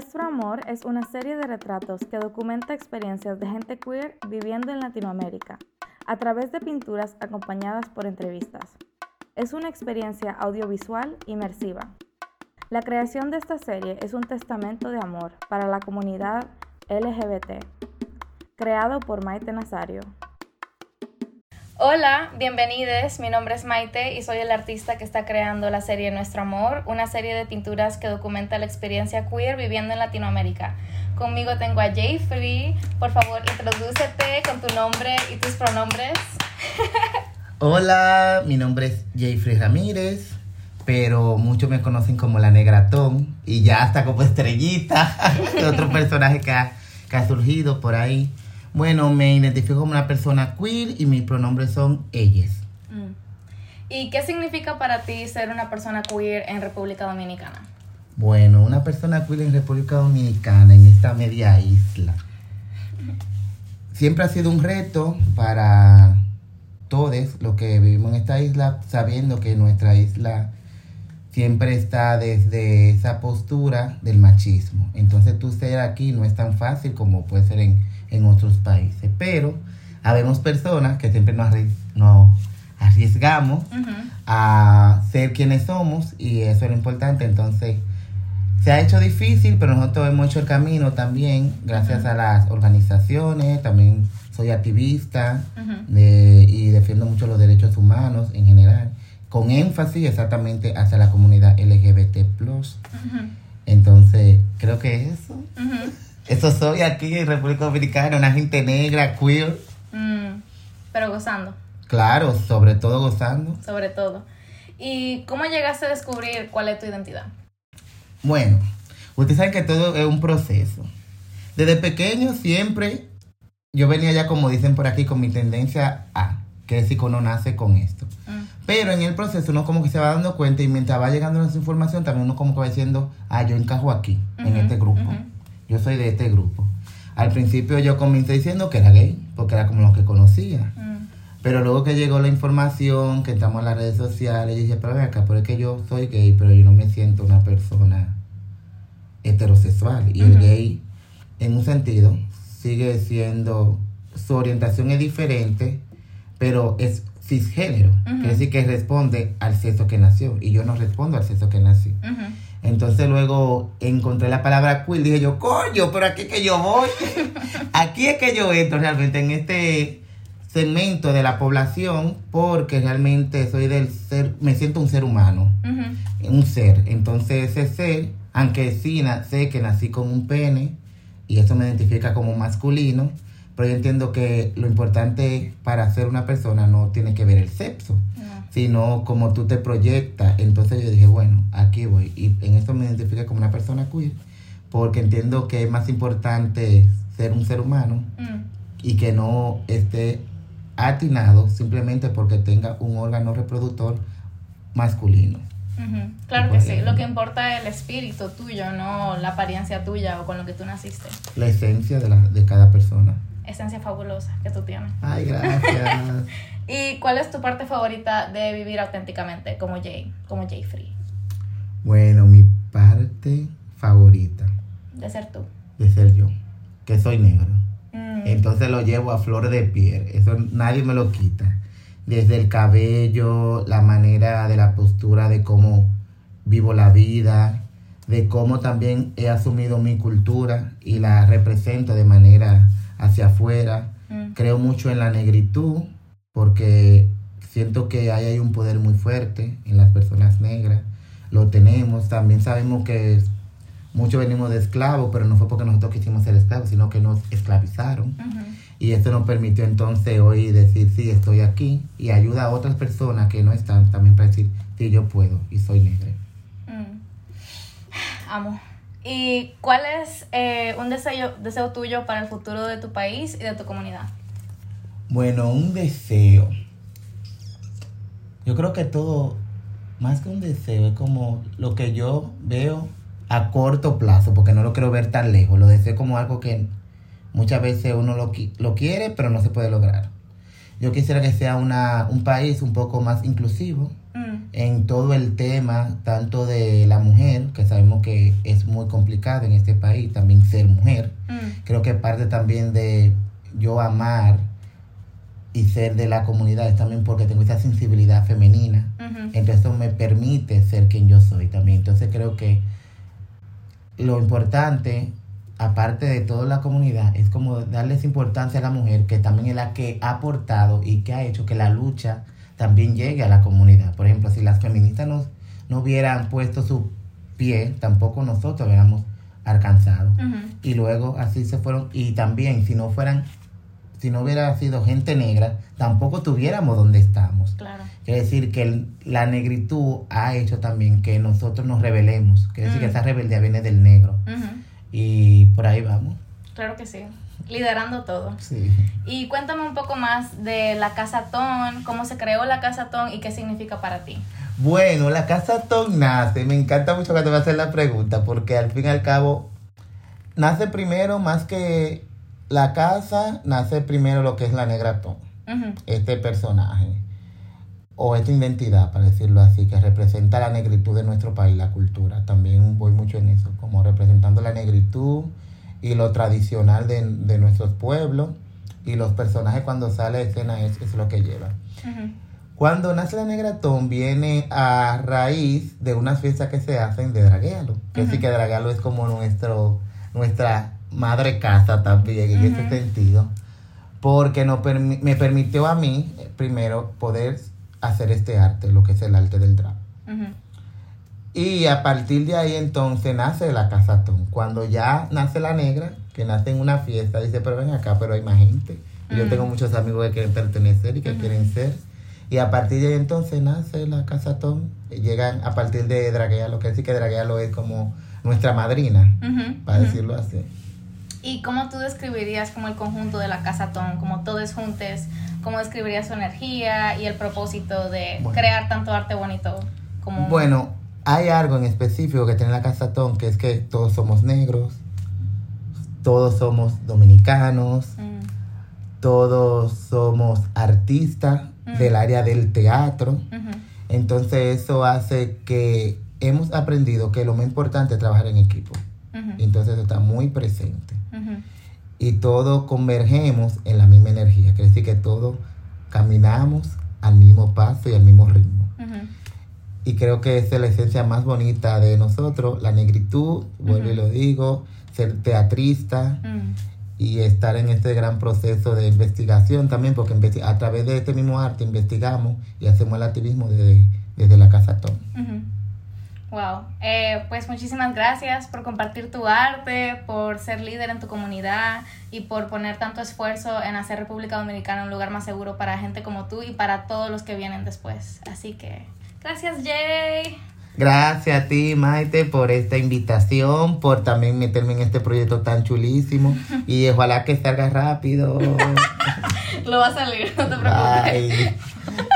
Nuestro Amor es una serie de retratos que documenta experiencias de gente queer viviendo en Latinoamérica, a través de pinturas acompañadas por entrevistas. Es una experiencia audiovisual inmersiva. La creación de esta serie es un testamento de amor para la comunidad LGBT, creado por Maite Nazario. Hola, bienvenidos. Mi nombre es Maite y soy el artista que está creando la serie Nuestro Amor, una serie de pinturas que documenta la experiencia queer viviendo en Latinoamérica. Conmigo tengo a Jeffrey. Por favor, introdúcete con tu nombre y tus pronombres. Hola, mi nombre es Jeffrey Ramírez, pero muchos me conocen como la Negratón y ya hasta como estrellita, otro personaje que ha, que ha surgido por ahí. Bueno, me identifico como una persona queer y mis pronombres son ellas. Mm. ¿Y qué significa para ti ser una persona queer en República Dominicana? Bueno, una persona queer en República Dominicana, en esta media isla. Siempre ha sido un reto para todos los que vivimos en esta isla, sabiendo que nuestra isla siempre está desde esa postura del machismo. Entonces tú ser aquí no es tan fácil como puede ser en en otros países. Pero habemos personas que siempre nos, arriesgamos a ser quienes somos y eso es lo importante. Entonces, se ha hecho difícil, pero nosotros hemos hecho el camino también gracias a las organizaciones. También soy activista y defiendo mucho los derechos humanos en general, con énfasis exactamente hacia la comunidad LGBT. Entonces, creo que eso. Eso soy aquí en República Dominicana, una gente negra, queer. Mm, pero gozando. Claro, sobre todo gozando. Sobre todo. ¿Y cómo llegaste a descubrir cuál es tu identidad? Bueno, ustedes saben que todo es un proceso. Desde pequeño siempre yo venía ya, como dicen por aquí, con mi tendencia a, que es si uno nace con esto. Mm. Pero en el proceso uno como que se va dando cuenta y mientras va llegando esa información también uno como que va diciendo, ah, yo encajo aquí, en este grupo. Yo soy de este grupo. Al principio yo comencé diciendo que era gay, porque era como lo que conocía. Mm. Pero luego que llegó la información, que estamos en las redes sociales, dije, pero ven acá, porque yo soy gay, pero yo no me siento una persona heterosexual. Y el gay, en un sentido, sigue siendo, su orientación es diferente, pero es cisgénero. Quiere decir que responde al sexo que nació. Y yo no respondo al sexo que nací. Entonces luego encontré la palabra queer, dije yo, coño, pero aquí es que yo voy. aquí es que yo entro realmente en este segmento de la población porque realmente soy del ser, me siento un ser humano, un ser. Entonces ese ser, aunque sí sé que nací con un pene y eso me identifica como masculino, pero yo entiendo que lo importante para ser una persona no tiene que ver el sexo sino como tú te proyectas. Entonces yo dije, bueno, aquí voy. Y en esto me identifico como una persona queer, porque entiendo que es más importante ser un ser humano mm. y que no esté atinado simplemente porque tenga un órgano reproductor masculino. Claro que sí, lo que importa es el espíritu tuyo, no la apariencia tuya o con lo que tú naciste. La esencia de, la, de cada persona. Esencia fabulosa que tú tienes. Ay, gracias. ¿Y cuál es tu parte favorita de vivir auténticamente como Jay, como Jay Free? Bueno, mi parte favorita. De ser tú. De ser yo, que soy negro. Mm. Entonces lo llevo a flor de piel, eso nadie me lo quita. Desde el cabello, la manera de la postura, de cómo vivo la vida, de cómo también he asumido mi cultura y la represento de manera hacia afuera. Mm. Creo mucho en la negritud, porque siento que ahí hay un poder muy fuerte en las personas negras. Lo tenemos, también sabemos que muchos venimos de esclavos, pero no fue porque nosotros quisimos ser esclavos, sino que nos esclavizaron. Y esto nos permitió entonces hoy decir, sí, estoy aquí, y ayuda a otras personas que no están también para decir, sí, yo puedo y soy negra. Mm. Amo. ¿Y cuál es eh, un deseo, deseo tuyo para el futuro de tu país y de tu comunidad? Bueno, un deseo. Yo creo que todo, más que un deseo, es como lo que yo veo a corto plazo, porque no lo quiero ver tan lejos. Lo deseo como algo que muchas veces uno lo, lo quiere, pero no se puede lograr. Yo quisiera que sea una, un país un poco más inclusivo. En todo el tema, tanto de la mujer, que sabemos que es muy complicado en este país, también ser mujer. Mm, Creo que parte también de yo amar y ser de la comunidad es también porque tengo esa sensibilidad femenina. Entonces eso me permite ser quien yo soy también. Entonces creo que lo importante, aparte de toda la comunidad, es como darles importancia a la mujer, que también es la que ha aportado y que ha hecho que la lucha también llegue a la comunidad. Por ejemplo, si las feministas no, no hubieran puesto su pie, tampoco nosotros hubiéramos alcanzado. Y luego así se fueron. Y también, si no fueran, si no hubiera sido gente negra, tampoco tuviéramos donde estamos. Claro. Quiere decir que el- la negritud ha hecho también que nosotros nos rebelemos. Quiere decir que esa rebeldía viene del negro. Y por ahí vamos. Claro que sí. Liderando todo. Sí. Y cuéntame un poco más de la Casa Ton, cómo se creó la Casa Ton y qué significa para ti. Bueno, la casa Tom nace. Me encanta mucho que te va a hacer la pregunta porque al fin y al cabo nace primero más que la casa, nace primero lo que es la negra. Ujú. este personaje o esta identidad, para decirlo así, que representa la negritud de nuestro país, la cultura. También voy mucho en eso, como representando la negritud y lo tradicional de, de nuestros pueblos y los personajes cuando sale a escena es, es lo que lleva. Cuando nace la Negratón viene a raíz de unas fiestas que se hacen de Draguealo. Que sí que Draguealo es como nuestro, nuestra madre casa también en ese Ujú. sentido. Porque no permi- me permitió a mí, eh, primero, poder hacer este arte, lo que es el arte del drag. Y a partir de ahí entonces nace la Casatón. Cuando ya nace la negra, que nace en una fiesta, dice, pero ven acá, pero hay más gente. Y yo Mm. tengo muchos amigos que quieren pertenecer y que Ujú. quieren ser. Y a partir de ahí entonces nace la Casatón. Llegan a partir de Draguealo, que decir que Draguealo es como nuestra madrina, Ujú. para Ujú. decirlo así. ¿Y cómo tú describirías como el conjunto de la Casa Ton, como todos juntos? ¿Cómo describirías su energía y el propósito de Bueno. crear tanto arte bonito como... Bueno, hay algo en específico que tiene la Casatón, que es que todos somos negros, todos somos dominicanos, Mm, todos somos artistas Mm. del área del teatro. Entonces eso hace que hemos aprendido que lo más importante es trabajar en equipo. Entonces eso está muy presente. Y todos convergemos en la misma energía. Quiere decir que todos caminamos al mismo paso y al mismo ritmo. Y creo que esa es la esencia más bonita de nosotros, la negritud, vuelvo y lo digo, ser teatrista, Mm, y estar en este gran proceso de investigación también, porque a través de este mismo arte investigamos y hacemos el activismo desde, desde la Casa Tom. Wow, Eh, pues muchísimas gracias por compartir tu arte, por ser líder en tu comunidad y por poner tanto esfuerzo en hacer República Dominicana un lugar más seguro para gente como tú y para todos los que vienen después. Así que, gracias Jay. Gracias a ti, Maite, por esta invitación, por también meterme en este proyecto tan chulísimo y ojalá que salga rápido. Lo va a salir, no te preocupes. Bye.